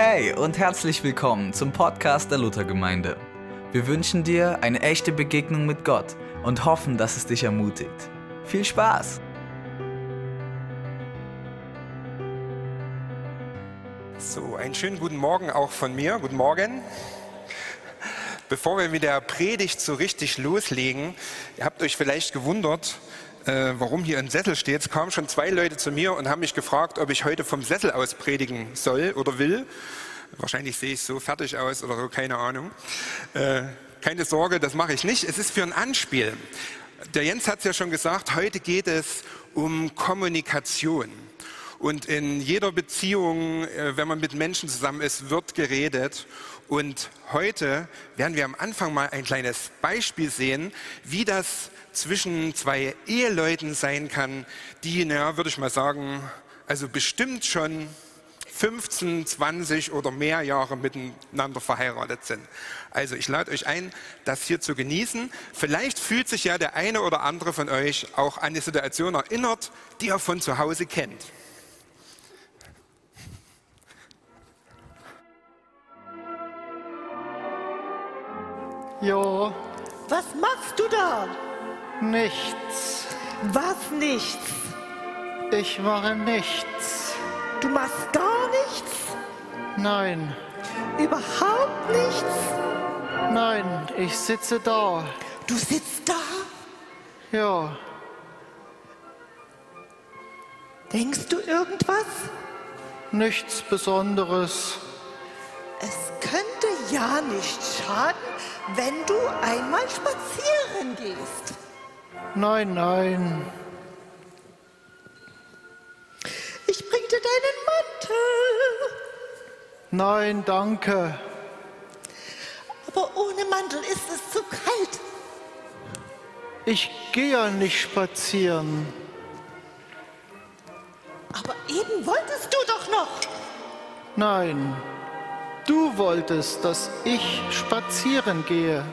Hey und herzlich willkommen zum Podcast der Luthergemeinde. Wir wünschen dir eine echte Begegnung mit Gott und hoffen, dass es dich ermutigt. Viel Spaß! So, einen schönen guten Morgen auch von mir. Guten Morgen. Bevor wir mit der Predigt so richtig loslegen, ihr habt euch vielleicht gewundert, äh, warum hier ein Sessel steht. Es kamen schon zwei Leute zu mir und haben mich gefragt, ob ich heute vom Sessel aus predigen soll oder will. Wahrscheinlich sehe ich so fertig aus oder so, keine Ahnung. Äh, keine Sorge, das mache ich nicht. Es ist für ein Anspiel. Der Jens hat es ja schon gesagt, heute geht es um Kommunikation. Und in jeder Beziehung, äh, wenn man mit Menschen zusammen ist, wird geredet. Und heute werden wir am Anfang mal ein kleines Beispiel sehen, wie das zwischen zwei Eheleuten sein kann, die, naja, würde ich mal sagen, also bestimmt schon 15, 20 oder mehr Jahre miteinander verheiratet sind. Also ich lade euch ein, das hier zu genießen. Vielleicht fühlt sich ja der eine oder andere von euch auch an die Situation erinnert, die er von zu Hause kennt. Ja, Was machst du da? Nichts. Was nichts? Ich mache nichts. Du machst gar nichts? Nein, Überhaupt nichts? nein, ich sitze da. Du sitzt da? Ja, Denkst du irgendwas? nichts Besonderes. Es könnte ja nicht schaden, wenn du einmal spazieren gehst. Nein, nein, Ich bring dir deinen Mantel. nein, danke. Aber ohne Mantel ist es zu kalt. Ich gehe ja nicht spazieren. Aber eben wolltest du doch noch. Nein, du wolltest, dass ich spazieren gehe.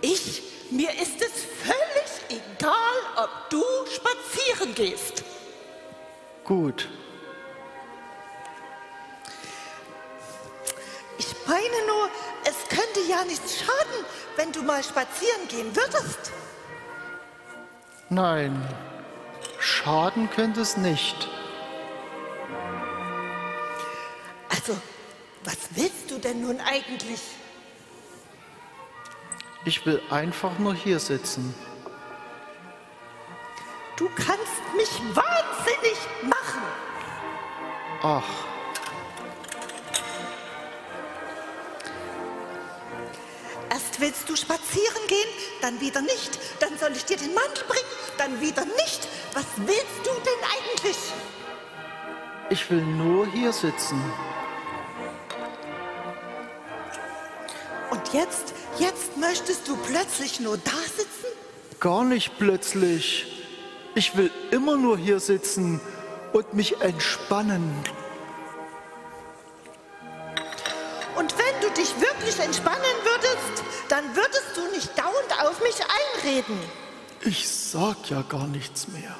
Ich, mir ist es völlig egal, ob du spazieren gehst. Gut, Ich meine nur, es könnte ja nichts schaden, wenn du mal spazieren gehen würdest. nein, schaden könnte es nicht. Also, was willst du denn nun eigentlich? Ich will einfach nur hier sitzen. Du kannst mich wahnsinnig machen. Ach, Erst willst du spazieren gehen, dann wieder nicht. Dann soll ich dir den Mantel bringen, dann wieder nicht. Was willst du denn eigentlich? ich will nur hier sitzen. Und jetzt, jetzt möchtest du plötzlich nur da sitzen? Gar nicht plötzlich. Ich will immer nur hier sitzen und mich entspannen. Und wenn du dich wirklich entspannen würdest, dann würdest du nicht dauernd auf mich einreden. Ich sag ja gar nichts mehr.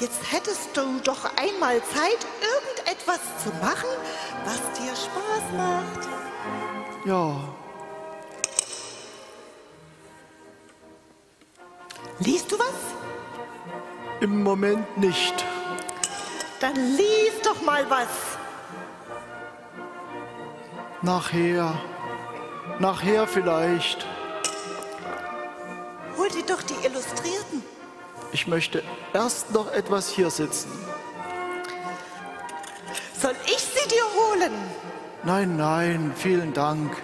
Jetzt hättest du doch einmal Zeit, irgendetwas zu machen, was dir Spaß macht. Ja, Liest du was? im Moment nicht. Dann lies doch mal was. Nachher. Nachher vielleicht. Hol dir doch die Illustrierten. Ich möchte erst noch etwas hier sitzen. Soll ich sie dir holen? Nein, nein, vielen Dank.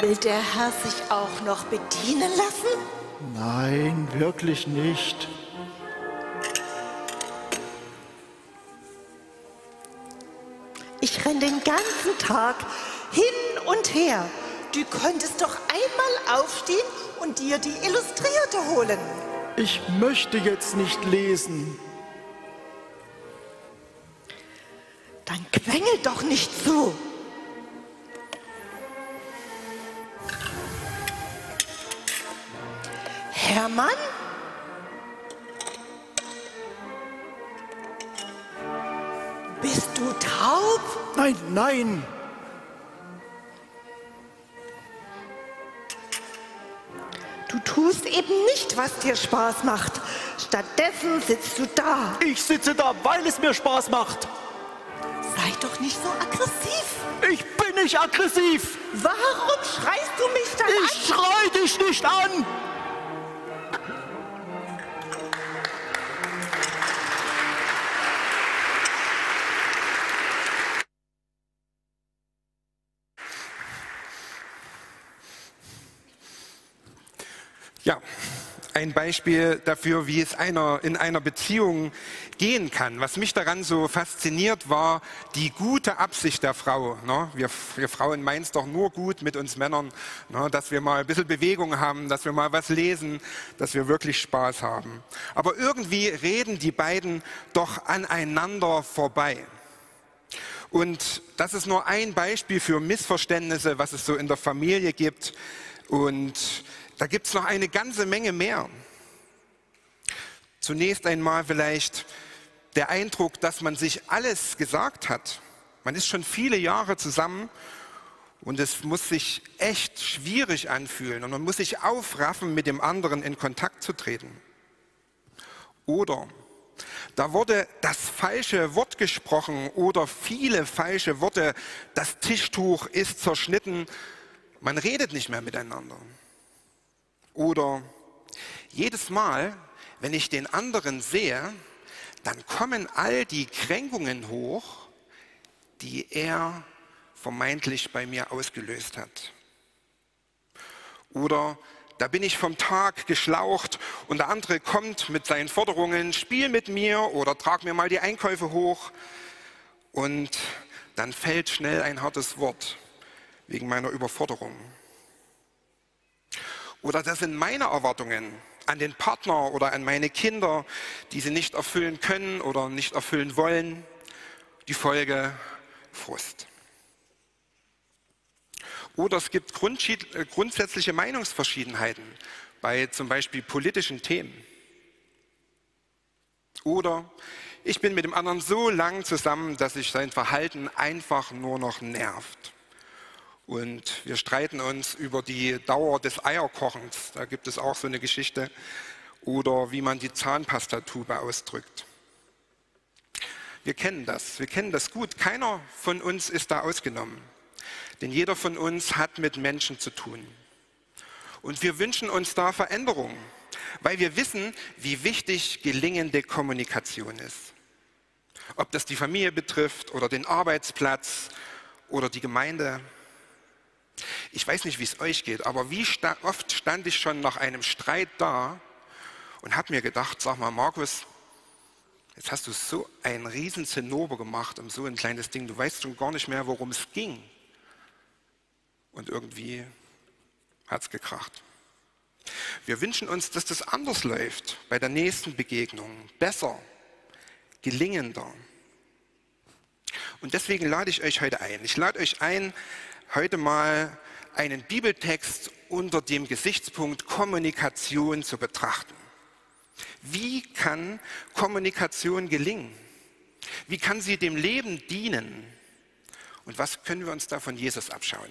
Will der Herr sich auch noch bedienen lassen? Nein, wirklich nicht. Ich renn den ganzen Tag hin und her. Du könntest doch einmal aufstehen und dir die Illustrierte holen. Ich möchte jetzt nicht lesen. Dann quengel doch nicht so. Der Mann? Bist du taub? Nein, nein. Du tust eben nicht, was dir Spaß macht. Stattdessen sitzt du da. Ich sitze da, weil es mir Spaß macht. Sei doch nicht so aggressiv. Ich bin nicht aggressiv. Warum schreist du mich dann ich an? Ich schrei dich nicht an. Ein Beispiel dafür, wie es einer in einer Beziehung gehen kann. Was mich daran so fasziniert, war die gute Absicht der Frau. Ne? Wir, wir, Frauen meinen es doch nur gut mit uns Männern, ne? dass wir mal ein bisschen Bewegung haben, dass wir mal was lesen, dass wir wirklich Spaß haben. Aber irgendwie reden die beiden doch aneinander vorbei. Und das ist nur ein Beispiel für Missverständnisse, was es so in der Familie gibt. Und da gibt es noch eine ganze Menge mehr. Zunächst einmal vielleicht der Eindruck, dass man sich alles gesagt hat. Man ist schon viele Jahre zusammen und es muss sich echt schwierig anfühlen und man muss sich aufraffen, mit dem anderen in Kontakt zu treten. Oder da wurde das falsche Wort gesprochen oder viele falsche Worte. Das Tischtuch ist zerschnitten. Man redet nicht mehr miteinander. Oder jedes Mal, wenn ich den anderen sehe, dann kommen all die Kränkungen hoch, die er vermeintlich bei mir ausgelöst hat. Oder da bin ich vom Tag geschlaucht und der andere kommt mit seinen Forderungen, spiel mit mir oder trag mir mal die Einkäufe hoch. Und dann fällt schnell ein hartes Wort wegen meiner Überforderung. Oder das sind meine Erwartungen an den Partner oder an meine Kinder, die sie nicht erfüllen können oder nicht erfüllen wollen. Die Folge Frust. Oder es gibt äh, grundsätzliche Meinungsverschiedenheiten bei zum Beispiel politischen Themen. Oder ich bin mit dem anderen so lang zusammen, dass sich sein Verhalten einfach nur noch nervt. Und wir streiten uns über die Dauer des Eierkochens. Da gibt es auch so eine Geschichte. Oder wie man die Zahnpastatube ausdrückt. Wir kennen das. Wir kennen das gut. Keiner von uns ist da ausgenommen. Denn jeder von uns hat mit Menschen zu tun. Und wir wünschen uns da Veränderungen, weil wir wissen, wie wichtig gelingende Kommunikation ist. Ob das die Familie betrifft oder den Arbeitsplatz oder die Gemeinde. Ich weiß nicht, wie es euch geht, aber wie oft stand ich schon nach einem Streit da und habe mir gedacht, sag mal, Markus, jetzt hast du so ein riesen Zinnober gemacht um so ein kleines Ding, du weißt schon gar nicht mehr, worum es ging. Und irgendwie hat es gekracht. Wir wünschen uns, dass das anders läuft bei der nächsten Begegnung, besser, gelingender. Und deswegen lade ich euch heute ein. Ich lade euch ein, heute mal einen Bibeltext unter dem Gesichtspunkt Kommunikation zu betrachten. Wie kann Kommunikation gelingen? Wie kann sie dem Leben dienen? Und was können wir uns da von Jesus abschauen?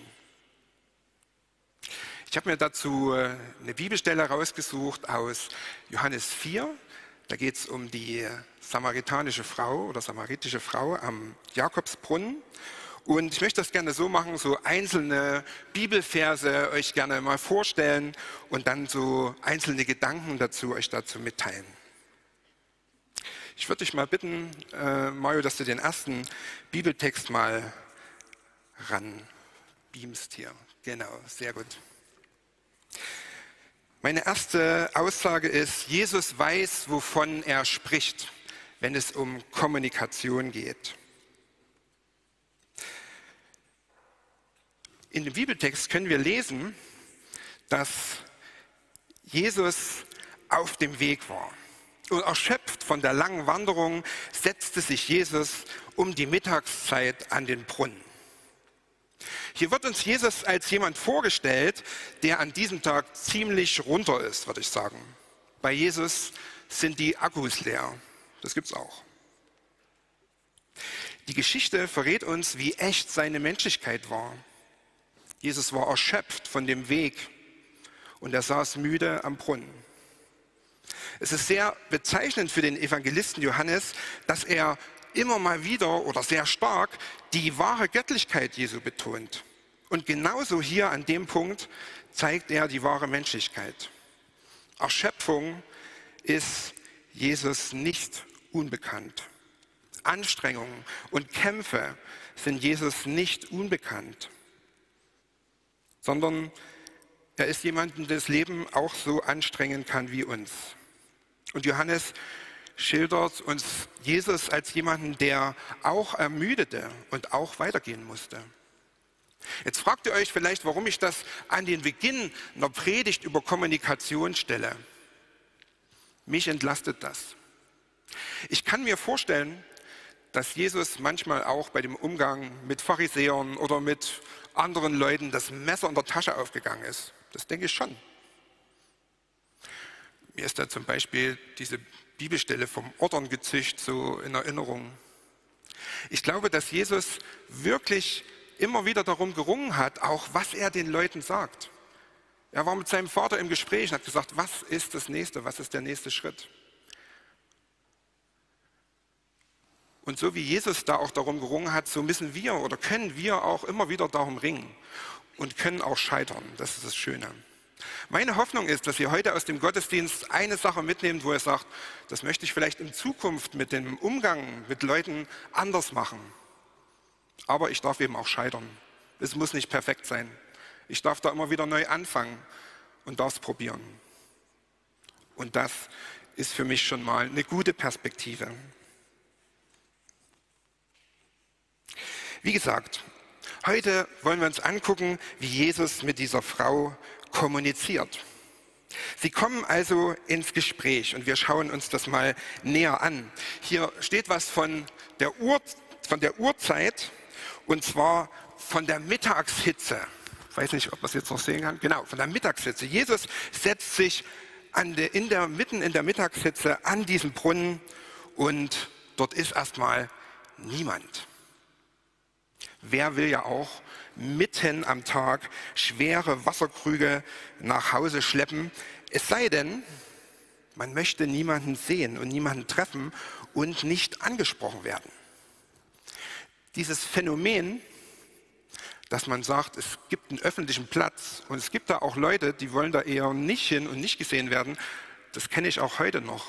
Ich habe mir dazu äh, eine Bibelstelle rausgesucht aus Johannes 4. Da geht es um die samaritanische Frau oder samaritische Frau am Jakobsbrunnen. Und ich möchte das gerne so machen, so einzelne Bibelverse euch gerne mal vorstellen und dann so einzelne Gedanken dazu euch dazu mitteilen. Ich würde dich mal bitten, äh, Mario, dass du den ersten Bibeltext mal ranbeamst hier. Genau, sehr gut. Meine erste Aussage ist, Jesus weiß, wovon er spricht, wenn es um Kommunikation geht. In dem Bibeltext können wir lesen, dass Jesus auf dem Weg war. Und erschöpft von der langen Wanderung setzte sich Jesus um die Mittagszeit an den Brunnen. Hier wird uns Jesus als jemand vorgestellt, der an diesem Tag ziemlich runter ist, würde ich sagen. Bei Jesus sind die Akkus leer. Das gibt es auch. Die Geschichte verrät uns, wie echt seine Menschlichkeit war. Jesus war erschöpft von dem Weg und er saß müde am Brunnen. Es ist sehr bezeichnend für den Evangelisten Johannes, dass er immer mal wieder oder sehr stark die wahre Göttlichkeit Jesu betont. Und genauso hier an dem Punkt zeigt er die wahre Menschlichkeit. Erschöpfung ist Jesus nicht unbekannt. Anstrengungen und Kämpfe sind Jesus nicht unbekannt, sondern er ist jemand, der das Leben auch so anstrengen kann wie uns. Und Johannes schildert uns Jesus als jemanden, der auch ermüdete und auch weitergehen musste. Jetzt fragt ihr euch vielleicht, warum ich das an den Beginn einer Predigt über Kommunikation stelle. Mich entlastet das. Ich kann mir vorstellen, dass Jesus manchmal auch bei dem Umgang mit Pharisäern oder mit anderen Leuten das Messer in der Tasche aufgegangen ist. Das denke ich schon. Mir ist da zum Beispiel diese Bibelstelle vom Ordern gezücht so in Erinnerung. Ich glaube, dass Jesus wirklich immer wieder darum gerungen hat, auch was er den Leuten sagt. Er war mit seinem Vater im Gespräch und hat gesagt, was ist das nächste, was ist der nächste Schritt? Und so wie Jesus da auch darum gerungen hat, so müssen wir oder können wir auch immer wieder darum ringen und können auch scheitern. Das ist das Schöne. Meine Hoffnung ist, dass ihr heute aus dem Gottesdienst eine Sache mitnehmt, wo ihr sagt, das möchte ich vielleicht in Zukunft mit dem Umgang mit Leuten anders machen. Aber ich darf eben auch scheitern. Es muss nicht perfekt sein. Ich darf da immer wieder neu anfangen und darf es probieren. Und das ist für mich schon mal eine gute Perspektive. Wie gesagt, heute wollen wir uns angucken, wie Jesus mit dieser Frau kommuniziert. Sie kommen also ins Gespräch und wir schauen uns das mal näher an. Hier steht was von der, Ur, von der Uhrzeit und zwar von der Mittagshitze. Ich weiß nicht, ob man es jetzt noch sehen kann. Genau, von der Mittagshitze. Jesus setzt sich der, in der, mitten in der Mittagshitze an diesem Brunnen und dort ist erstmal niemand. Wer will ja auch mitten am Tag schwere Wasserkrüge nach Hause schleppen? Es sei denn, man möchte niemanden sehen und niemanden treffen und nicht angesprochen werden dieses Phänomen, dass man sagt, es gibt einen öffentlichen Platz und es gibt da auch Leute, die wollen da eher nicht hin und nicht gesehen werden, das kenne ich auch heute noch.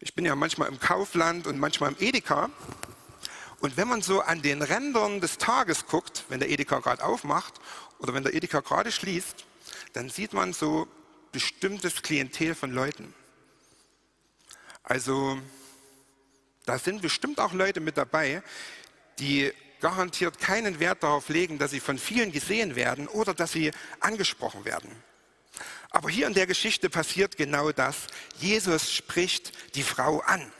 Ich bin ja manchmal im Kaufland und manchmal im Edeka. Und wenn man so an den Rändern des Tages guckt, wenn der Edeka gerade aufmacht oder wenn der Edeka gerade schließt, dann sieht man so bestimmtes Klientel von Leuten. Also da sind bestimmt auch Leute mit dabei, die garantiert keinen Wert darauf legen, dass sie von vielen gesehen werden oder dass sie angesprochen werden. Aber hier in der Geschichte passiert genau das. Jesus spricht die Frau an.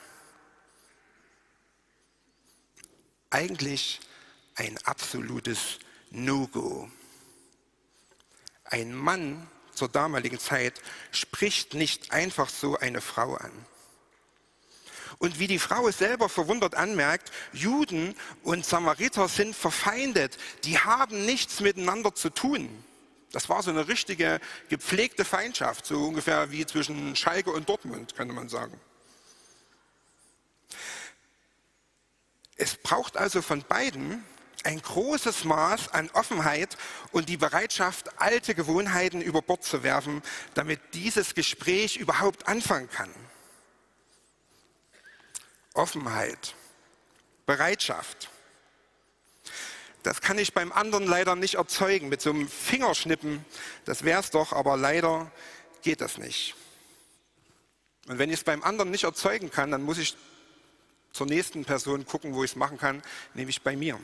Eigentlich ein absolutes No-Go. Ein Mann zur damaligen Zeit spricht nicht einfach so eine Frau an. Und wie die Frau es selber verwundert anmerkt, Juden und Samariter sind verfeindet. Die haben nichts miteinander zu tun. Das war so eine richtige gepflegte Feindschaft, so ungefähr wie zwischen Schalke und Dortmund, könnte man sagen. Es braucht also von beiden ein großes Maß an Offenheit und die Bereitschaft, alte Gewohnheiten über Bord zu werfen, damit dieses Gespräch überhaupt anfangen kann. Offenheit, Bereitschaft. Das kann ich beim anderen leider nicht erzeugen. Mit so einem Fingerschnippen, das wäre es doch, aber leider geht das nicht. Und wenn ich es beim anderen nicht erzeugen kann, dann muss ich zur nächsten Person gucken, wo ich es machen kann, nämlich bei mir.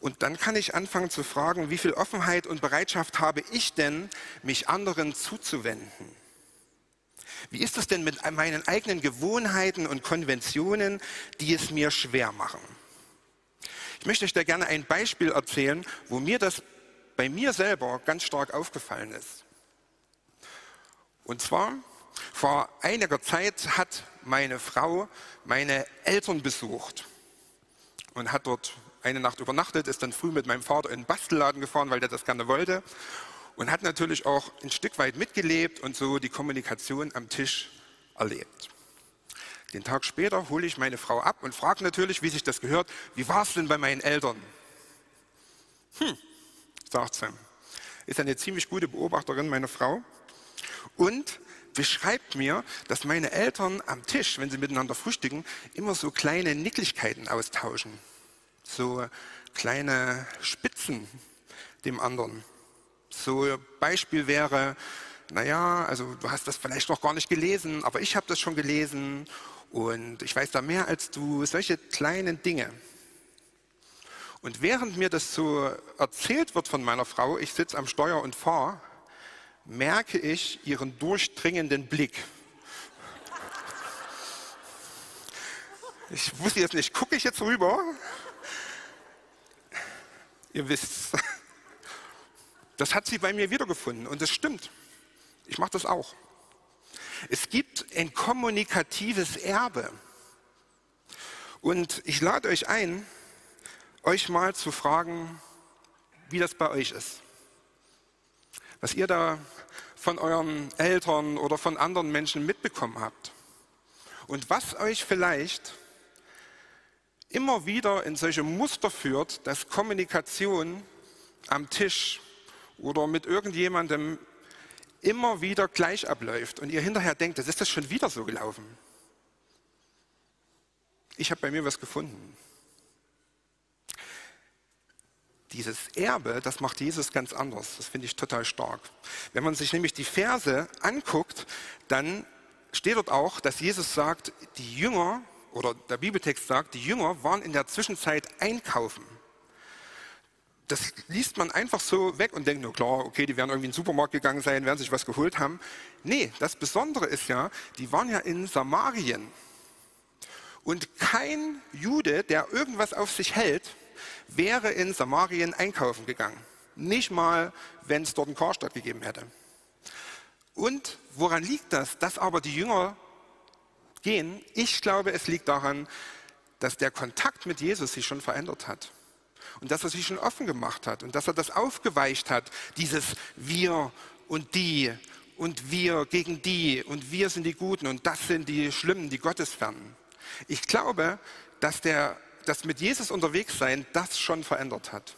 Und dann kann ich anfangen zu fragen, wie viel Offenheit und Bereitschaft habe ich denn, mich anderen zuzuwenden? Wie ist es denn mit meinen eigenen Gewohnheiten und Konventionen, die es mir schwer machen? Ich möchte euch da gerne ein Beispiel erzählen, wo mir das bei mir selber ganz stark aufgefallen ist. Und zwar Vor einiger Zeit hat meine Frau meine Eltern besucht und hat dort eine Nacht übernachtet, ist dann früh mit meinem Vater in den Bastelladen gefahren, weil der das gerne wollte und hat natürlich auch ein Stück weit mitgelebt und so die Kommunikation am Tisch erlebt. Den Tag später hole ich meine Frau ab und frage natürlich, wie sich das gehört, wie war es denn bei meinen Eltern? Hm, sagt sie. Ist eine ziemlich gute Beobachterin, meine Frau. Und beschreibt mir, dass meine Eltern am Tisch, wenn sie miteinander frühstücken, immer so kleine Nicklichkeiten austauschen. So kleine Spitzen dem anderen. So Beispiel wäre, naja, also du hast das vielleicht noch gar nicht gelesen, aber ich habe das schon gelesen und ich weiß da mehr als du. Solche kleinen Dinge. Und während mir das so erzählt wird von meiner Frau, ich sitze am Steuer und fahre, merke ich ihren durchdringenden Blick. Ich wusste jetzt nicht, gucke ich jetzt rüber? Ihr wisst, das hat sie bei mir wiedergefunden und es stimmt. Ich mache das auch. Es gibt ein kommunikatives Erbe. Und ich lade euch ein, euch mal zu fragen, wie das bei euch ist. Was ihr da von euren Eltern oder von anderen Menschen mitbekommen habt. Und was euch vielleicht immer wieder in solche Muster führt, dass Kommunikation am Tisch oder mit irgendjemandem immer wieder gleich abläuft und ihr hinterher denkt, das ist das schon wieder so gelaufen. Ich habe bei mir was gefunden. Dieses Erbe, das macht Jesus ganz anders. Das finde ich total stark. Wenn man sich nämlich die Verse anguckt, dann steht dort auch, dass Jesus sagt, die Jünger, oder der Bibeltext sagt, die Jünger waren in der Zwischenzeit einkaufen das liest man einfach so weg und denkt, nur klar, okay, die werden irgendwie in den Supermarkt gegangen sein, werden sich was geholt haben. Nee, das Besondere ist ja, die waren ja in Samarien. Und kein Jude, der irgendwas auf sich hält, wäre in Samarien einkaufen gegangen. Nicht mal, wenn es dort einen Karstadt gegeben hätte. Und woran liegt das? Dass aber die Jünger gehen. Ich glaube, es liegt daran, dass der Kontakt mit Jesus sich schon verändert hat und dass er sich schon offen gemacht hat und dass er das aufgeweicht hat, dieses Wir und die und wir gegen die und wir sind die Guten und das sind die Schlimmen, die Gottesfernen. Ich glaube, dass der, das mit Jesus unterwegs sein das schon verändert hat.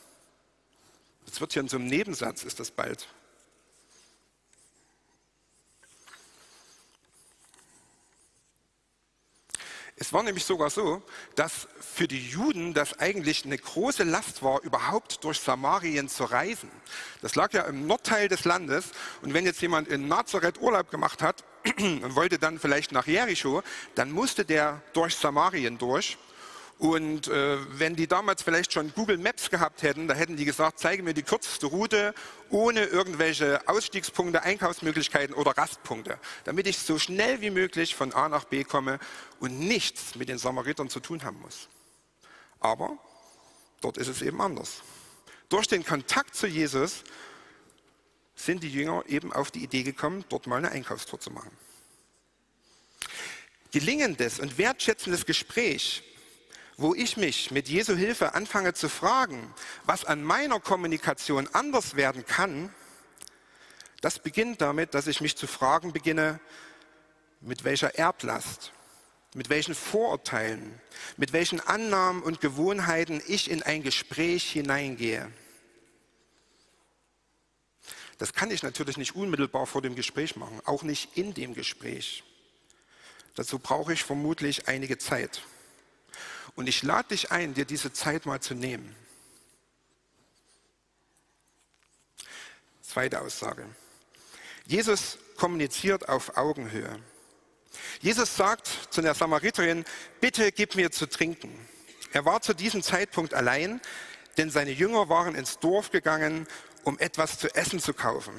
Das wird hier in so einem Nebensatz, ist das bald. Es war nämlich sogar so, dass für die Juden das eigentlich eine große Last war, überhaupt durch Samarien zu reisen. Das lag ja im Nordteil des Landes. Und wenn jetzt jemand in Nazareth Urlaub gemacht hat und wollte dann vielleicht nach Jericho, dann musste der durch Samarien durch. Und äh, wenn die damals vielleicht schon Google Maps gehabt hätten, da hätten die gesagt, zeige mir die kürzeste Route ohne irgendwelche Ausstiegspunkte, Einkaufsmöglichkeiten oder Rastpunkte, damit ich so schnell wie möglich von A nach B komme und nichts mit den Samaritern zu tun haben muss. Aber dort ist es eben anders. Durch den Kontakt zu Jesus sind die Jünger eben auf die Idee gekommen, dort mal eine Einkaufstour zu machen. Gelingendes und wertschätzendes Gespräch wo ich mich mit Jesu Hilfe anfange zu fragen, was an meiner Kommunikation anders werden kann, das beginnt damit, dass ich mich zu fragen beginne, mit welcher Erblast, mit welchen Vorurteilen, mit welchen Annahmen und Gewohnheiten ich in ein Gespräch hineingehe. Das kann ich natürlich nicht unmittelbar vor dem Gespräch machen, auch nicht in dem Gespräch. Dazu brauche ich vermutlich einige Zeit. Und ich lade dich ein, dir diese Zeit mal zu nehmen. Zweite Aussage. Jesus kommuniziert auf Augenhöhe. Jesus sagt zu der Samariterin, bitte gib mir zu trinken. Er war zu diesem Zeitpunkt allein, denn seine Jünger waren ins Dorf gegangen, um etwas zu essen zu kaufen.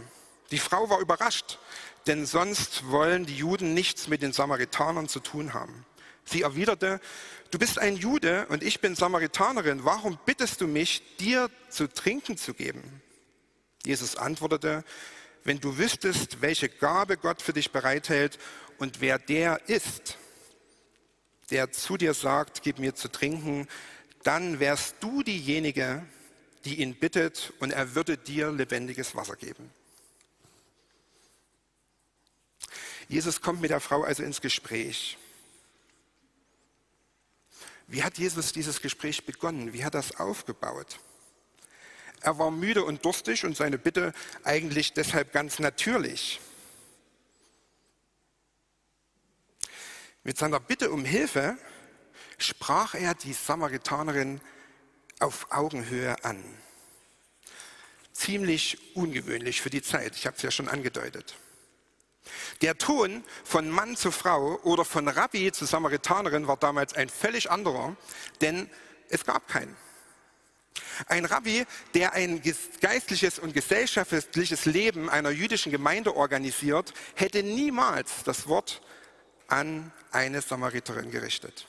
Die Frau war überrascht, denn sonst wollen die Juden nichts mit den Samaritanern zu tun haben. Sie erwiderte, du bist ein Jude und ich bin Samaritanerin, warum bittest du mich, dir zu trinken zu geben? Jesus antwortete, wenn du wüsstest, welche Gabe Gott für dich bereithält und wer der ist, der zu dir sagt, gib mir zu trinken, dann wärst du diejenige, die ihn bittet und er würde dir lebendiges Wasser geben. Jesus kommt mit der Frau also ins Gespräch. Wie hat Jesus dieses Gespräch begonnen? Wie hat das aufgebaut? Er war müde und durstig und seine Bitte eigentlich deshalb ganz natürlich. Mit seiner Bitte um Hilfe sprach er die Samaritanerin auf Augenhöhe an. Ziemlich ungewöhnlich für die Zeit, ich habe es ja schon angedeutet. Der Ton von Mann zu Frau oder von Rabbi zu Samaritanerin war damals ein völlig anderer, denn es gab keinen. Ein Rabbi, der ein geistliches und gesellschaftliches Leben einer jüdischen Gemeinde organisiert, hätte niemals das Wort an eine Samariterin gerichtet.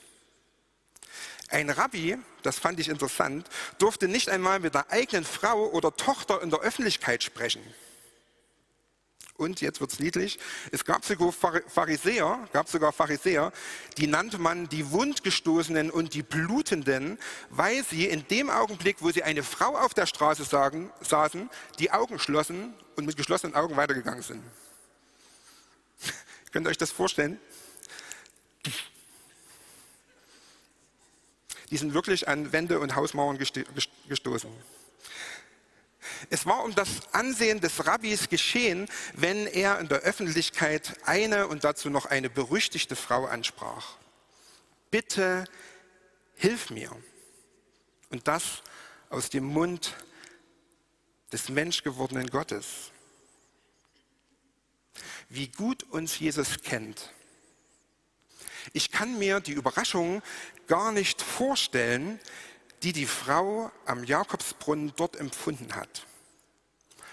Ein Rabbi, das fand ich interessant, durfte nicht einmal mit der eigenen Frau oder Tochter in der Öffentlichkeit sprechen. Und jetzt wird's niedlich. Es gab sogar Pharisäer, gab sogar Pharisäer, die nannte man die Wundgestoßenen und die Blutenden, weil sie in dem Augenblick, wo sie eine Frau auf der Straße sagen, saßen, die Augen schlossen und mit geschlossenen Augen weitergegangen sind. Könnt ihr euch das vorstellen? Die sind wirklich an Wände und Hausmauern gestoßen. Es war um das Ansehen des Rabbis geschehen, wenn er in der Öffentlichkeit eine und dazu noch eine berüchtigte Frau ansprach. Bitte hilf mir. Und das aus dem Mund des menschgewordenen Gottes. Wie gut uns Jesus kennt. Ich kann mir die Überraschung gar nicht vorstellen, die die Frau am Jakobsbrunnen dort empfunden hat.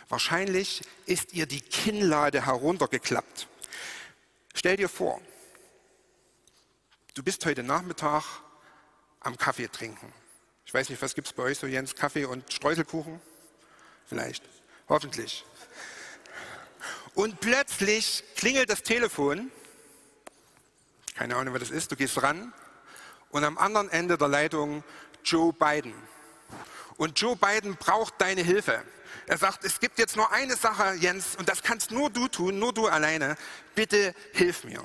Wahrscheinlich ist ihr die Kinnlade heruntergeklappt. Stell dir vor, du bist heute Nachmittag am Kaffee trinken. Ich weiß nicht, was gibt es bei euch so, Jens? Kaffee und Streuselkuchen? Vielleicht. Hoffentlich. Und plötzlich klingelt das Telefon. Keine Ahnung, wer das ist. Du gehst ran. Und am anderen Ende der Leitung Joe Biden. Und Joe Biden braucht deine Hilfe. Er sagt, es gibt jetzt nur eine Sache, Jens, und das kannst nur du tun, nur du alleine. Bitte hilf mir.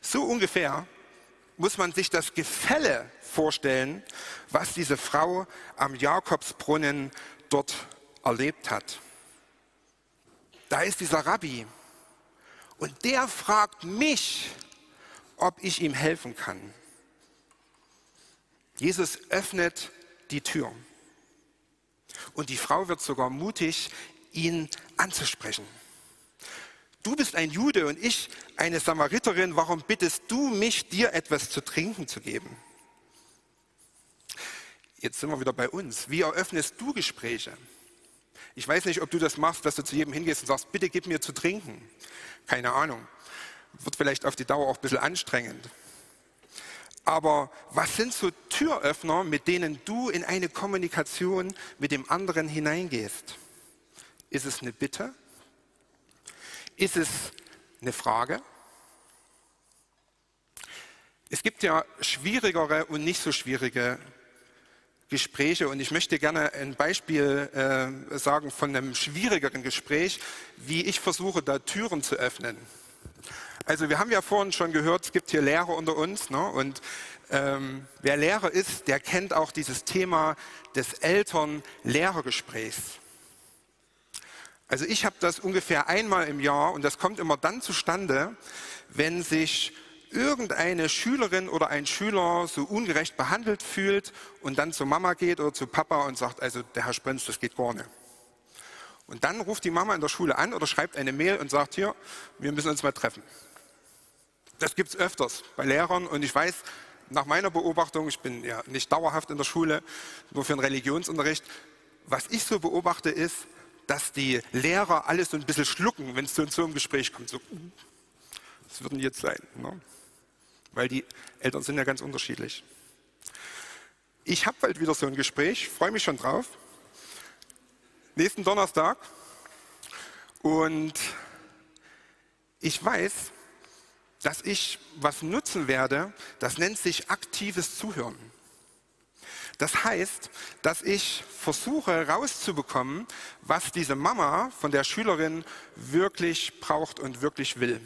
So ungefähr muss man sich das Gefälle vorstellen, was diese Frau am Jakobsbrunnen dort erlebt hat. Da ist dieser Rabbi und der fragt mich, ob ich ihm helfen kann. Jesus öffnet die Tür. Und die Frau wird sogar mutig, ihn anzusprechen. Du bist ein Jude und ich eine Samariterin, warum bittest du mich, dir etwas zu trinken zu geben? Jetzt sind wir wieder bei uns. Wie eröffnest du Gespräche? Ich weiß nicht, ob du das machst, dass du zu jedem hingehst und sagst, bitte gib mir zu trinken. Keine Ahnung. Wird vielleicht auf die Dauer auch ein bisschen anstrengend. Aber was sind so Türöffner, mit denen du in eine Kommunikation mit dem anderen hineingehst? Ist es eine Bitte? Ist es eine Frage? Es gibt ja schwierigere und nicht so schwierige Gespräche und ich möchte gerne ein Beispiel äh, sagen von einem schwierigeren Gespräch, wie ich versuche, da Türen zu öffnen. Also wir haben ja vorhin schon gehört, es gibt hier Lehrer unter uns ne? und ähm, wer Lehrer ist, der kennt auch dieses Thema des Eltern-Lehrer-Gesprächs. Also ich habe das ungefähr einmal im Jahr und das kommt immer dann zustande, wenn sich irgendeine Schülerin oder ein Schüler so ungerecht behandelt fühlt und dann zur Mama geht oder zu Papa und sagt, also der Herr Sprenz, das geht gar nicht. Und dann ruft die Mama in der Schule an oder schreibt eine Mail und sagt, hier, wir müssen uns mal treffen. Das gibt es öfters bei Lehrern und ich weiß, nach meiner Beobachtung, ich bin ja nicht dauerhaft in der Schule, nur für den Religionsunterricht, was ich so beobachte ist, dass die Lehrer alles so ein bisschen schlucken, wenn es zu so einem Gespräch kommt. So, was würden jetzt sein? Ne? Weil die Eltern sind ja ganz unterschiedlich. Ich habe bald wieder so ein Gespräch, freue mich schon drauf. Nächsten Donnerstag Und ich weiß, dass ich was nutzen werde, das nennt sich aktives Zuhören. Das heißt, dass ich versuche herauszubekommen, was diese Mama von der Schülerin wirklich braucht und wirklich will.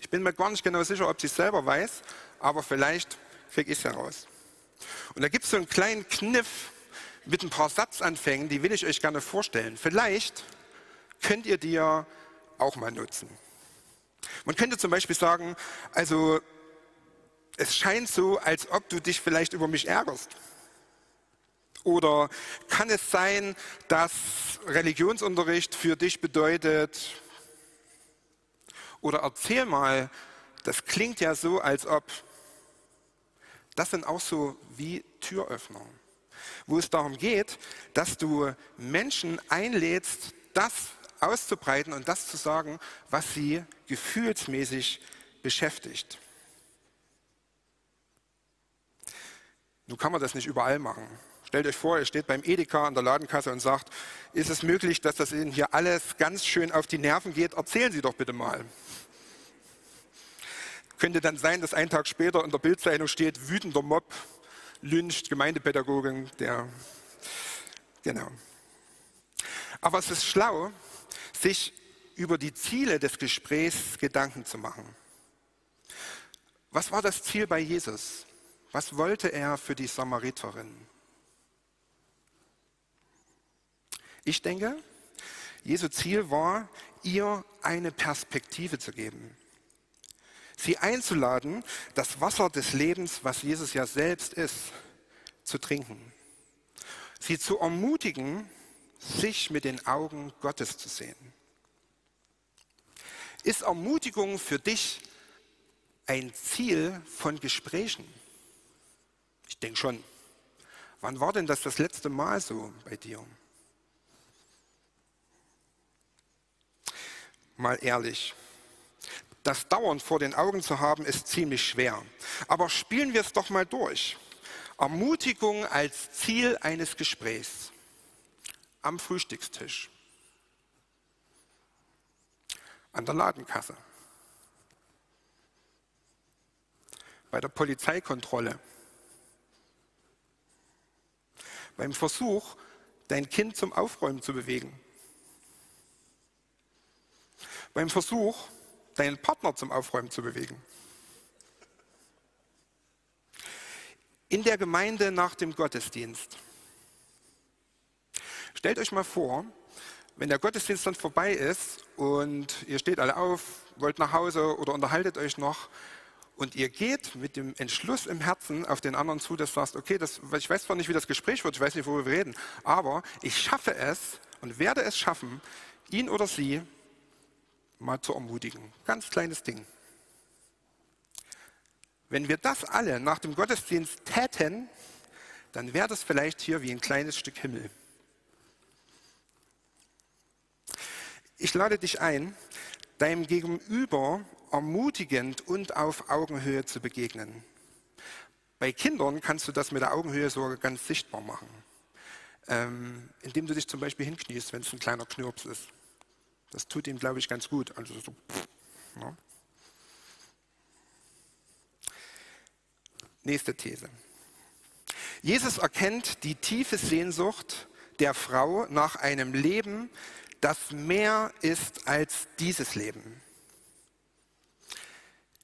Ich bin mir gar nicht genau sicher, ob sie es selber weiß, aber vielleicht kriege ich es heraus. Und da gibt es so einen kleinen Kniff mit ein paar Satzanfängen, die will ich euch gerne vorstellen. Vielleicht könnt ihr die ja auch mal nutzen. Man könnte zum Beispiel sagen, also es scheint so, als ob du dich vielleicht über mich ärgerst. Oder kann es sein, dass Religionsunterricht für dich bedeutet, oder erzähl mal, das klingt ja so, als ob, das sind auch so wie Türöffner, wo es darum geht, dass du Menschen einlädst, das auszubreiten und das zu sagen, was sie gefühlsmäßig beschäftigt. Nun kann man das nicht überall machen. Stellt euch vor, ihr steht beim Edeka an der Ladenkasse und sagt, ist es möglich, dass das Ihnen hier alles ganz schön auf die Nerven geht? Erzählen Sie doch bitte mal. Könnte dann sein, dass ein Tag später in der Bildzeitung steht, wütender Mob lyncht Gemeindepädagogen, der, genau. Aber es ist schlau, sich über die Ziele des Gesprächs Gedanken zu machen. Was war das Ziel bei Jesus? Was wollte er für die Samariterin? Ich denke, Jesu Ziel war, ihr eine Perspektive zu geben. Sie einzuladen, das Wasser des Lebens, was Jesus ja selbst ist, zu trinken. Sie zu ermutigen, sich mit den Augen Gottes zu sehen. Ist Ermutigung für dich ein Ziel von Gesprächen? Ich denke schon. Wann war denn das das letzte Mal so bei dir? Mal ehrlich. Das dauernd vor den Augen zu haben, ist ziemlich schwer. Aber spielen wir es doch mal durch. Ermutigung als Ziel eines Gesprächs am Frühstückstisch, an der Ladenkasse, bei der Polizeikontrolle, beim Versuch, dein Kind zum Aufräumen zu bewegen, beim Versuch, deinen Partner zum Aufräumen zu bewegen. In der Gemeinde nach dem Gottesdienst. Stellt euch mal vor, wenn der Gottesdienst dann vorbei ist und ihr steht alle auf, wollt nach Hause oder unterhaltet euch noch und ihr geht mit dem Entschluss im Herzen auf den anderen zu, dass du sagst, okay, das, ich weiß zwar nicht, wie das Gespräch wird, ich weiß nicht, worüber wir reden, aber ich schaffe es und werde es schaffen, ihn oder sie mal zu ermutigen. Ganz kleines Ding. Wenn wir das alle nach dem Gottesdienst täten, dann wäre das vielleicht hier wie ein kleines Stück Himmel. Ich lade dich ein, deinem Gegenüber ermutigend und auf Augenhöhe zu begegnen. Bei Kindern kannst du das mit der Augenhöhe sogar ganz sichtbar machen, ähm, indem du dich zum Beispiel hinkniest, wenn es ein kleiner Knirps ist. Das tut ihm, glaube ich, ganz gut. Also so, ja. Nächste These. Jesus erkennt die tiefe Sehnsucht der Frau nach einem Leben, das mehr ist als dieses Leben.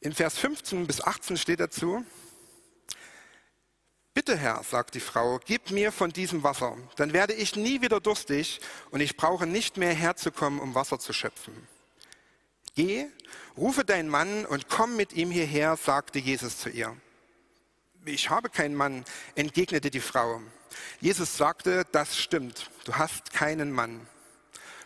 In Vers 15 bis 18 steht dazu, Bitte Herr, sagt die Frau, gib mir von diesem Wasser, dann werde ich nie wieder durstig und ich brauche nicht mehr herzukommen, um Wasser zu schöpfen. Geh, rufe deinen Mann und komm mit ihm hierher, sagte Jesus zu ihr. Ich habe keinen Mann, entgegnete die Frau. Jesus sagte, das stimmt, du hast keinen Mann.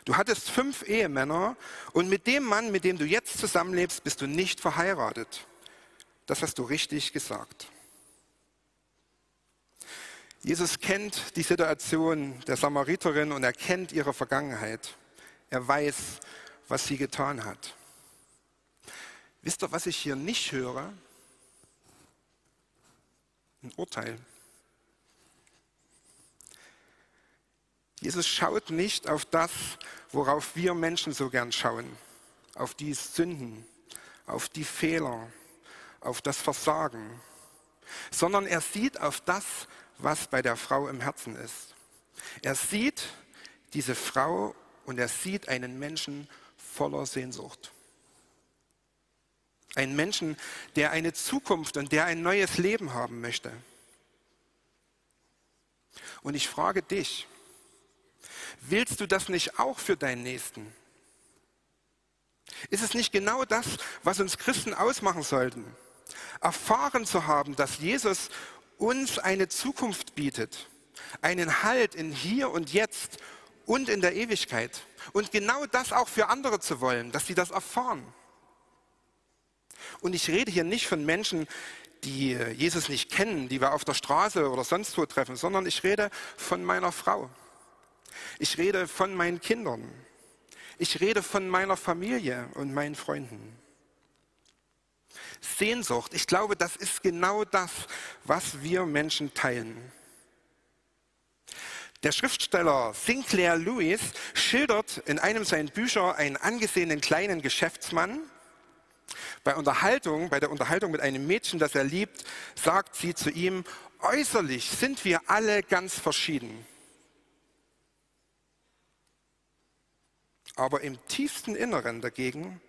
Du hattest fünf Ehemänner und mit dem Mann, mit dem du jetzt zusammenlebst, bist du nicht verheiratet. Das hast du richtig gesagt. Jesus kennt die Situation der Samariterin und er kennt ihre Vergangenheit. Er weiß, was sie getan hat. Wisst ihr, was ich hier nicht höre? Ein Urteil. Jesus schaut nicht auf das, worauf wir Menschen so gern schauen, auf die Sünden, auf die Fehler, auf das Versagen, sondern er sieht auf das, was bei der Frau im Herzen ist. Er sieht diese Frau und er sieht einen Menschen voller Sehnsucht. Einen Menschen, der eine Zukunft und der ein neues Leben haben möchte. Und ich frage dich, willst du das nicht auch für deinen Nächsten? Ist es nicht genau das, was uns Christen ausmachen sollten? Erfahren zu haben, dass Jesus uns eine Zukunft bietet, einen Halt in hier und jetzt und in der Ewigkeit. Und genau das auch für andere zu wollen, dass sie das erfahren. Und ich rede hier nicht von Menschen, die Jesus nicht kennen, die wir auf der Straße oder sonst wo treffen, sondern ich rede von meiner Frau. Ich rede von meinen Kindern. Ich rede von meiner Familie und meinen Freunden. Sehnsucht, ich glaube, das ist genau das, was wir Menschen teilen. Der Schriftsteller Sinclair Lewis schildert in einem seiner Bücher einen angesehenen kleinen Geschäftsmann. Bei Unterhaltung, bei der Unterhaltung mit einem Mädchen, das er liebt, sagt sie zu ihm, äußerlich sind wir alle ganz verschieden. Aber im tiefsten Inneren dagegen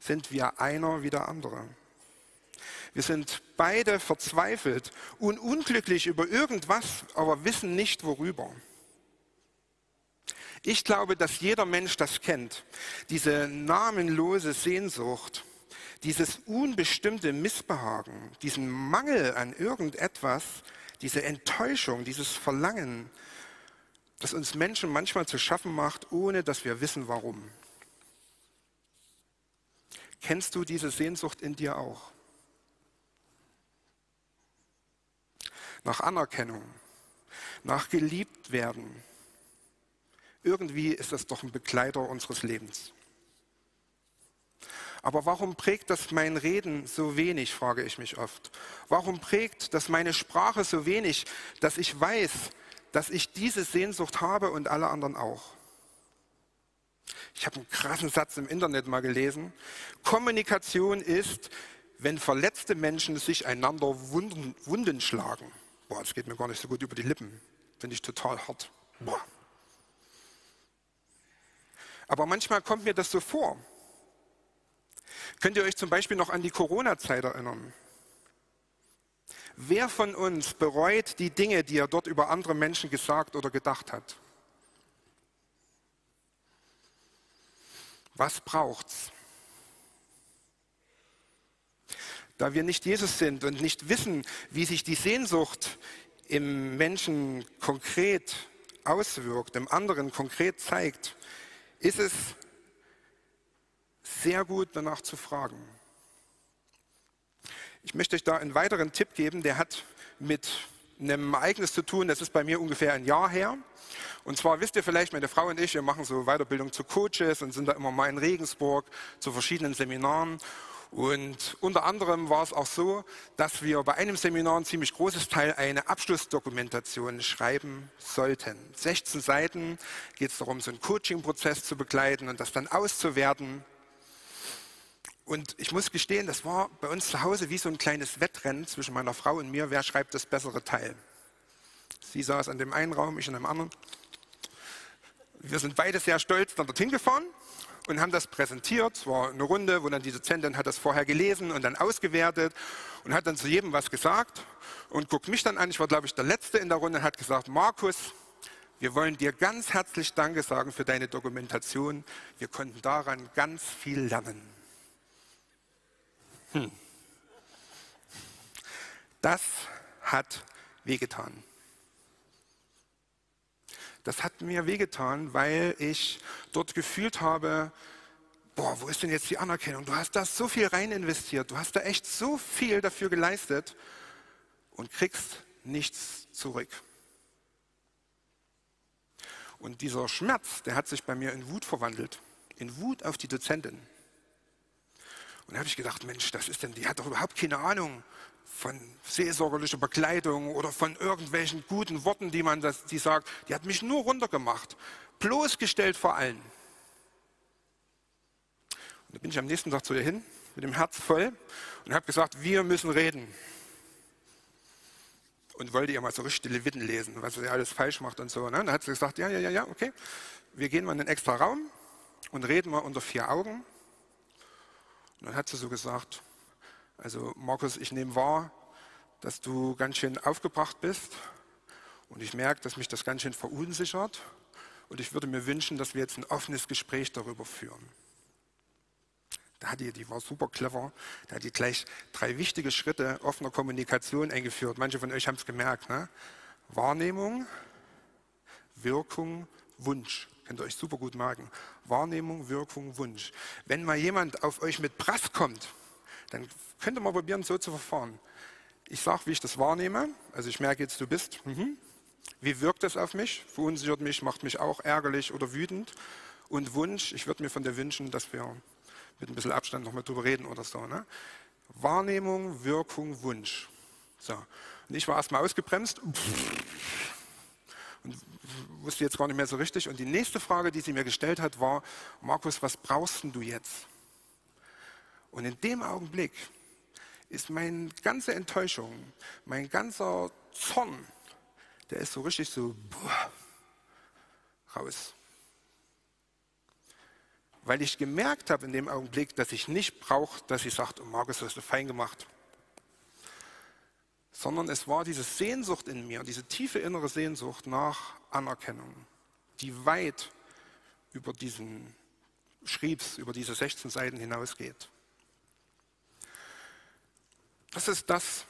sind wir einer wie der andere. Wir sind beide verzweifelt und unglücklich über irgendwas, aber wissen nicht worüber. Ich glaube, dass jeder Mensch das kennt, diese namenlose Sehnsucht, dieses unbestimmte Missbehagen, diesen Mangel an irgendetwas, diese Enttäuschung, dieses Verlangen, das uns Menschen manchmal zu schaffen macht, ohne dass wir wissen warum. Kennst du diese Sehnsucht in dir auch? nach Anerkennung, nach geliebt werden. Irgendwie ist das doch ein Begleiter unseres Lebens. Aber warum prägt das mein Reden so wenig, frage ich mich oft. Warum prägt das meine Sprache so wenig, dass ich weiß, dass ich diese Sehnsucht habe und alle anderen auch? Ich habe einen krassen Satz im Internet mal gelesen. Kommunikation ist, wenn verletzte Menschen sich einander Wunden, Wunden schlagen. Boah, das geht mir gar nicht so gut über die Lippen. Finde ich total hart. Boah. Aber manchmal kommt mir das so vor. Könnt ihr euch zum Beispiel noch an die Corona-Zeit erinnern? Wer von uns bereut die Dinge, die er dort über andere Menschen gesagt oder gedacht hat? Was braucht's? da wir nicht Jesus sind und nicht wissen, wie sich die Sehnsucht im Menschen konkret auswirkt, im anderen konkret zeigt, ist es sehr gut danach zu fragen. Ich möchte euch da einen weiteren Tipp geben, der hat mit einem Ereignis zu tun, das ist bei mir ungefähr ein Jahr her. Und zwar wisst ihr vielleicht, meine Frau und ich, wir machen so Weiterbildung zu Coaches und sind da immer mal in Regensburg zu verschiedenen Seminaren. Und unter anderem war es auch so, dass wir bei einem Seminar ein ziemlich großes Teil eine Abschlussdokumentation schreiben sollten. 16 Seiten geht es darum, so einen Coaching-Prozess zu begleiten und das dann auszuwerten. Und ich muss gestehen, das war bei uns zu Hause wie so ein kleines Wettrennen zwischen meiner Frau und mir, wer schreibt das bessere Teil. Sie saß an dem einen Raum, ich in dem anderen. Wir sind beide sehr stolz dann dorthin gefahren und haben das präsentiert. Es war eine Runde, wo dann die Dozentin hat das vorher gelesen und dann ausgewertet und hat dann zu jedem was gesagt und guckt mich dann an. Ich war, glaube ich, der Letzte in der Runde und hat gesagt, Markus, wir wollen dir ganz herzlich Danke sagen für deine Dokumentation. Wir konnten daran ganz viel lernen. Hm. Das hat wehgetan. Das hat mir wehgetan, weil ich dort gefühlt habe, boah, wo ist denn jetzt die Anerkennung? Du hast da so viel rein investiert, du hast da echt so viel dafür geleistet und kriegst nichts zurück. Und dieser Schmerz, der hat sich bei mir in Wut verwandelt, in Wut auf die Dozentin. Und da habe ich gedacht, Mensch, das ist denn, die hat doch überhaupt keine Ahnung von seelsorgerlicher Begleitung oder von irgendwelchen guten Worten, die man das, die sagt. Die hat mich nur runtergemacht, bloßgestellt vor allen. Und da bin ich am nächsten Tag zu ihr hin, mit dem Herz voll, und habe gesagt, wir müssen reden. Und wollte ihr mal so richtig Leviten lesen, was sie alles falsch macht und so. Ne? Da hat sie gesagt, ja, ja, ja, ja, okay. Wir gehen mal in einen extra Raum und reden mal unter vier Augen. Und dann hat sie so gesagt, also Markus, ich nehme wahr, dass du ganz schön aufgebracht bist und ich merke, dass mich das ganz schön verunsichert und ich würde mir wünschen, dass wir jetzt ein offenes Gespräch darüber führen. Da hat die, die war super clever, da hat die gleich drei wichtige Schritte offener Kommunikation eingeführt. Manche von euch haben es gemerkt. Ne? Wahrnehmung, Wirkung, Wunsch. Könnt ihr euch super gut merken. Wahrnehmung, Wirkung, Wunsch. Wenn mal jemand auf euch mit Prass kommt, dann könnt ihr mal probieren, so zu verfahren. Ich sage, wie ich das wahrnehme. Also ich merke jetzt, du bist. Mhm. Wie wirkt das auf mich? Verunsichert mich, macht mich auch ärgerlich oder wütend. Und Wunsch, ich würde mir von dir wünschen, dass wir mit ein bisschen Abstand noch mal drüber reden oder so. Ne? Wahrnehmung, Wirkung, Wunsch. So. Und ich war erstmal ausgebremst und wusste jetzt gar nicht mehr so richtig. Und die nächste Frage, die sie mir gestellt hat, war, Markus, was brauchst du jetzt? Und in dem Augenblick ist meine ganze Enttäuschung, mein ganzer Zorn, der ist so richtig so boah, raus. Weil ich gemerkt habe in dem Augenblick, dass ich nicht brauche, dass sie sagt, oh Markus, hast du fein gemacht. Sondern es war diese Sehnsucht in mir, diese tiefe innere Sehnsucht nach Anerkennung, die weit über diesen Schriebs, über diese 16 Seiten hinausgeht. Das ist das,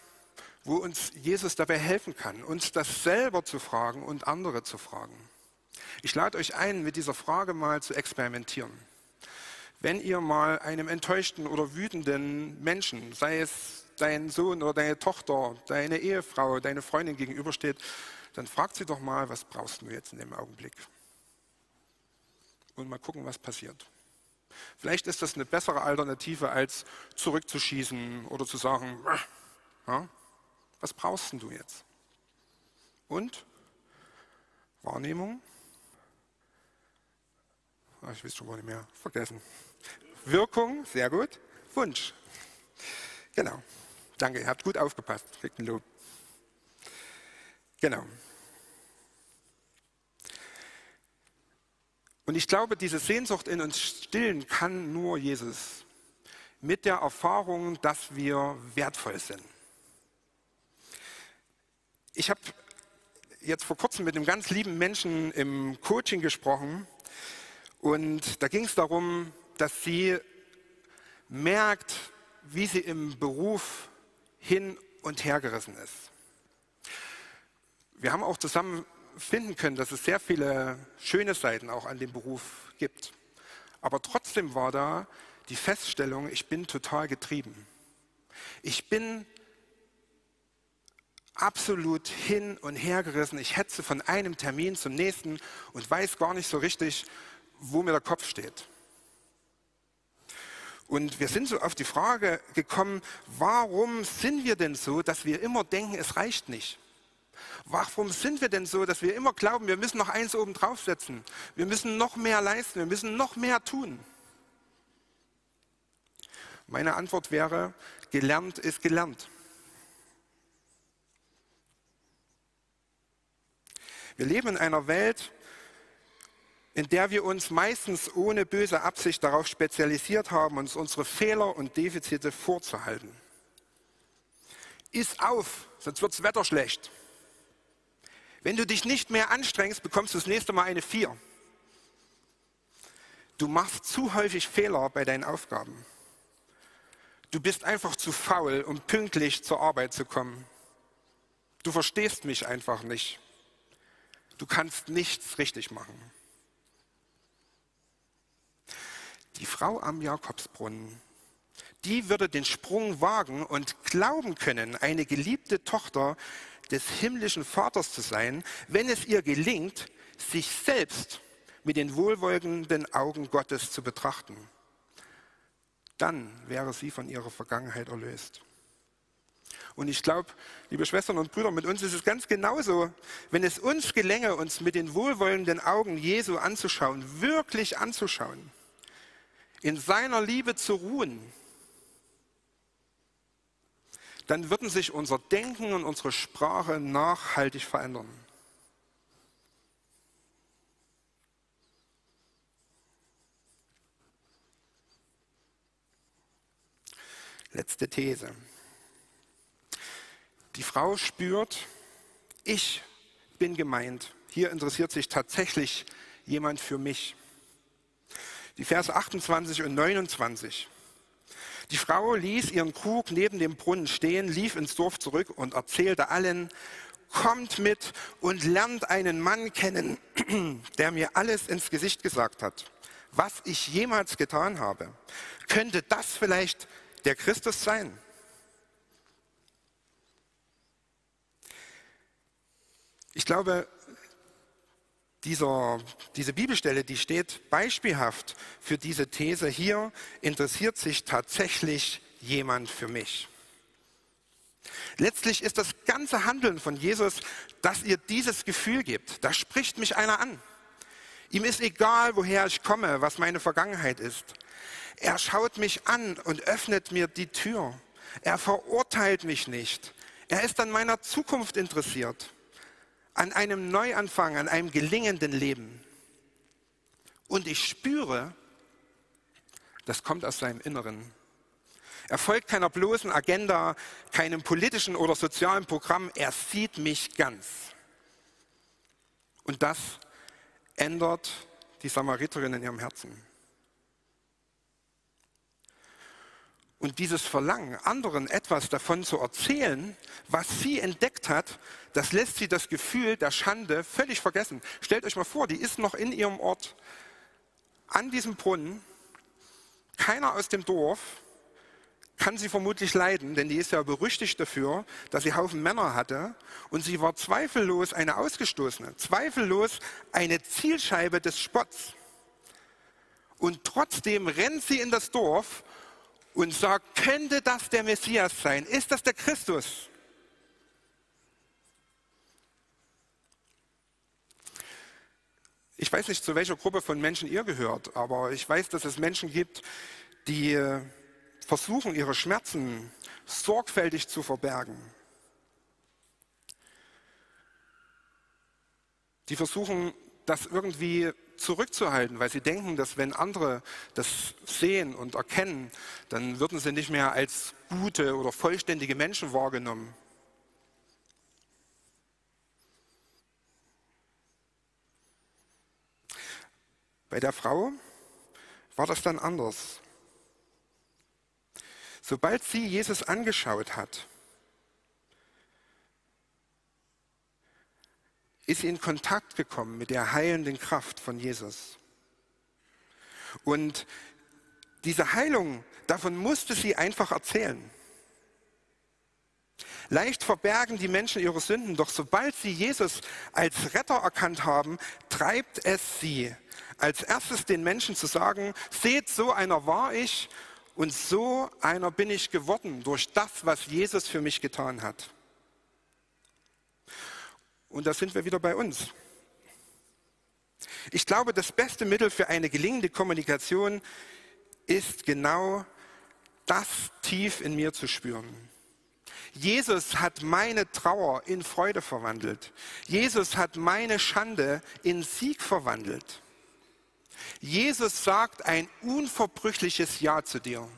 wo uns Jesus dabei helfen kann, uns das selber zu fragen und andere zu fragen. Ich lade euch ein, mit dieser Frage mal zu experimentieren. Wenn ihr mal einem enttäuschten oder wütenden Menschen, sei es dein Sohn oder deine Tochter, deine Ehefrau, deine Freundin gegenübersteht, dann fragt sie doch mal, was brauchst du jetzt in dem Augenblick? Und mal gucken, was passiert. Vielleicht ist das eine bessere Alternative, als zurückzuschießen oder zu sagen, was brauchst du jetzt? Und Wahrnehmung? Ach, ich weiß schon gar nicht mehr. Vergessen. Wirkung, sehr gut. Wunsch. Genau. Danke, ihr habt gut aufgepasst. Kriegt ein Lob. Genau. Und ich glaube, diese Sehnsucht in uns stillen kann nur Jesus. Mit der Erfahrung, dass wir wertvoll sind. Ich habe jetzt vor kurzem mit einem ganz lieben Menschen im Coaching gesprochen und da ging es darum, dass sie merkt, wie sie im Beruf hin und her gerissen ist. Wir haben auch zusammen finden können, dass es sehr viele schöne Seiten auch an dem Beruf gibt. Aber trotzdem war da die Feststellung, ich bin total getrieben. Ich bin absolut hin und her gerissen. Ich hetze von einem Termin zum nächsten und weiß gar nicht so richtig, wo mir der Kopf steht. Und wir sind so auf die Frage gekommen, warum sind wir denn so, dass wir immer denken, es reicht nicht? Warum sind wir denn so, dass wir immer glauben, wir müssen noch eins oben draufsetzen? Wir müssen noch mehr leisten, wir müssen noch mehr tun. Meine Antwort wäre, gelernt ist gelernt. Wir leben in einer Welt, in der wir uns meistens ohne böse Absicht darauf spezialisiert haben, uns unsere Fehler und Defizite vorzuhalten. Iss auf, sonst wird das Wetter schlecht. Wenn du dich nicht mehr anstrengst, bekommst du das nächste Mal eine Vier. Du machst zu häufig Fehler bei deinen Aufgaben. Du bist einfach zu faul, um pünktlich zur Arbeit zu kommen. Du verstehst mich einfach nicht. Du kannst nichts richtig machen. Die Frau am Jakobsbrunnen, die würde den Sprung wagen und glauben können, eine geliebte Tochter des himmlischen Vaters zu sein, wenn es ihr gelingt, sich selbst mit den wohlwollenden Augen Gottes zu betrachten. dann wäre sie von ihrer Vergangenheit erlöst. Und ich glaube, liebe Schwestern und Brüder, mit uns ist es ganz genauso. Wenn es uns gelänge, uns mit den wohlwollenden Augen Jesu anzuschauen, wirklich anzuschauen, in seiner Liebe zu ruhen, dann würden sich unser Denken und unsere Sprache nachhaltig verändern. Letzte These. Die Frau spürt, ich bin gemeint. Hier interessiert sich tatsächlich jemand für mich. Die Verse 28 und 29. Die Frau ließ ihren Krug neben dem Brunnen stehen, lief ins Dorf zurück und erzählte allen, kommt mit und lernt einen Mann kennen, der mir alles ins Gesicht gesagt hat, was ich jemals getan habe. Könnte das vielleicht der Christus sein? Ich glaube, dieser, diese Bibelstelle, die steht beispielhaft für diese These. Hier interessiert sich tatsächlich jemand für mich. Letztlich ist das ganze Handeln von Jesus, dass ihr dieses Gefühl gibt. Da spricht mich einer an. Ihm ist egal, woher ich komme, was meine Vergangenheit ist. Er schaut mich an und öffnet mir die Tür. Er verurteilt mich nicht. Er ist an meiner Zukunft interessiert an einem Neuanfang, an einem gelingenden Leben. Und ich spüre, das kommt aus seinem Inneren. Er folgt keiner bloßen Agenda, keinem politischen oder sozialen Programm. Er sieht mich ganz. Und das ändert die Samariterin in ihrem Herzen. Und dieses Verlangen, anderen etwas davon zu erzählen, was sie entdeckt hat, das lässt sie das Gefühl der Schande völlig vergessen. Stellt euch mal vor, die ist noch in ihrem Ort, an diesem Brunnen. Keiner aus dem Dorf kann sie vermutlich leiden, denn die ist ja berüchtigt dafür, dass sie Haufen Männer hatte. Und sie war zweifellos eine Ausgestoßene, zweifellos eine Zielscheibe des Spotts. Und trotzdem rennt sie in das Dorf und sagt, könnte das der Messias sein? Ist das der Christus? Ich weiß nicht, zu welcher Gruppe von Menschen ihr gehört, aber ich weiß, dass es Menschen gibt, die äh, versuchen, ihre Schmerzen sorgfältig zu verbergen. Die versuchen, das irgendwie zurückzuhalten, weil sie denken, dass wenn andere das sehen und erkennen, dann würden sie nicht mehr als gute oder vollständige Menschen wahrgenommen. Bei der Frau war das dann anders. Sobald sie Jesus angeschaut hat, ist sie in Kontakt gekommen mit der heilenden Kraft von Jesus. Und diese Heilung, davon musste sie einfach erzählen. Leicht verbergen die Menschen ihre Sünden, doch sobald sie Jesus als Retter erkannt haben, treibt es sie, als erstes den Menschen zu sagen, seht, so einer war ich und so einer bin ich geworden durch das, was Jesus für mich getan hat. Und da sind wir wieder bei uns. Ich glaube, das beste Mittel für eine gelingende Kommunikation ist genau das tief in mir zu spüren. Jesus hat meine Trauer in Freude verwandelt. Jesus hat meine Schande in Sieg verwandelt. Jesus sagt ein unverbrüchliches Ja zu dir.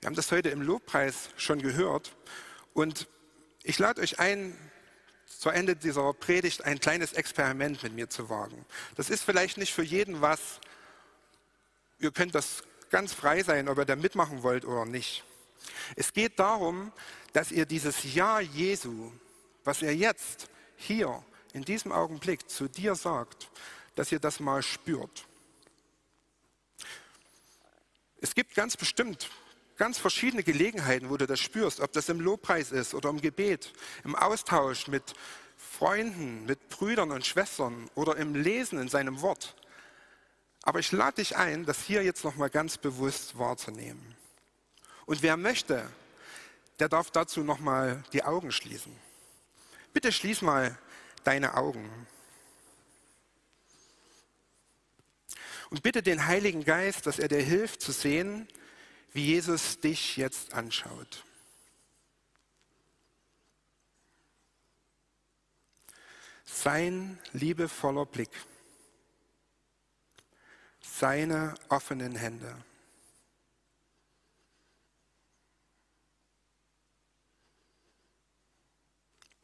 Wir haben das heute im Lobpreis schon gehört. Und ich lade euch ein, zu Ende dieser Predigt ein kleines Experiment mit mir zu wagen. Das ist vielleicht nicht für jeden was. Ihr könnt das ganz frei sein, ob ihr da mitmachen wollt oder nicht. Es geht darum, dass ihr dieses Ja Jesu, was er jetzt hier in diesem Augenblick zu dir sagt, dass ihr das mal spürt. Es gibt ganz bestimmt ganz verschiedene Gelegenheiten, wo du das spürst, ob das im Lobpreis ist oder im Gebet, im Austausch mit Freunden, mit Brüdern und Schwestern oder im Lesen in seinem Wort. Aber ich lade dich ein, das hier jetzt nochmal ganz bewusst wahrzunehmen. Und wer möchte, der darf dazu nochmal die Augen schließen. Bitte schließ mal deine Augen. Und bitte den Heiligen Geist, dass er dir hilft zu sehen, wie Jesus dich jetzt anschaut. Sein liebevoller Blick, seine offenen Hände.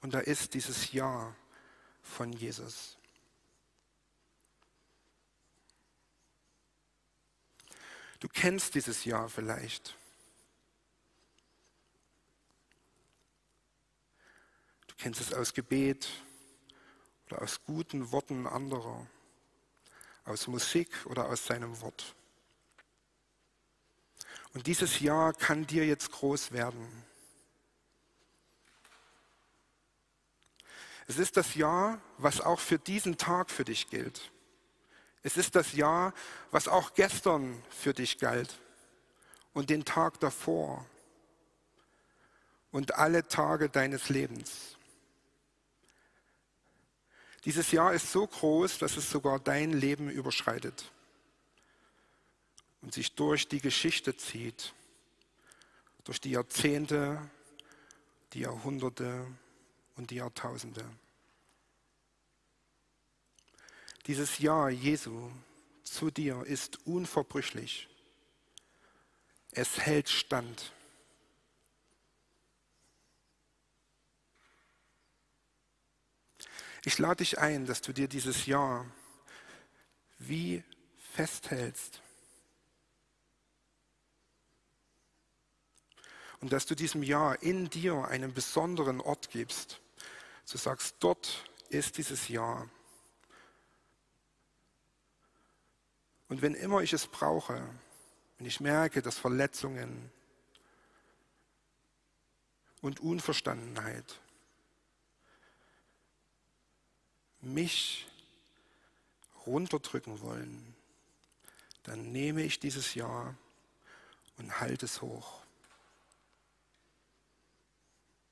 Und da ist dieses Ja von Jesus. Du kennst dieses Jahr vielleicht. Du kennst es aus Gebet oder aus guten Worten anderer, aus Musik oder aus seinem Wort. Und dieses Jahr kann dir jetzt groß werden. Es ist das Jahr, was auch für diesen Tag für dich gilt. Es ist das Jahr, was auch gestern für dich galt und den Tag davor und alle Tage deines Lebens. Dieses Jahr ist so groß, dass es sogar dein Leben überschreitet und sich durch die Geschichte zieht, durch die Jahrzehnte, die Jahrhunderte und die Jahrtausende. Dieses Ja Jesu zu dir ist unverbrüchlich. Es hält stand. Ich lade dich ein, dass du dir dieses Ja wie festhältst. Und dass du diesem Ja in dir einen besonderen Ort gibst. Du sagst, dort ist dieses Ja. Und wenn immer ich es brauche, wenn ich merke, dass Verletzungen und Unverstandenheit mich runterdrücken wollen, dann nehme ich dieses Jahr und halte es hoch.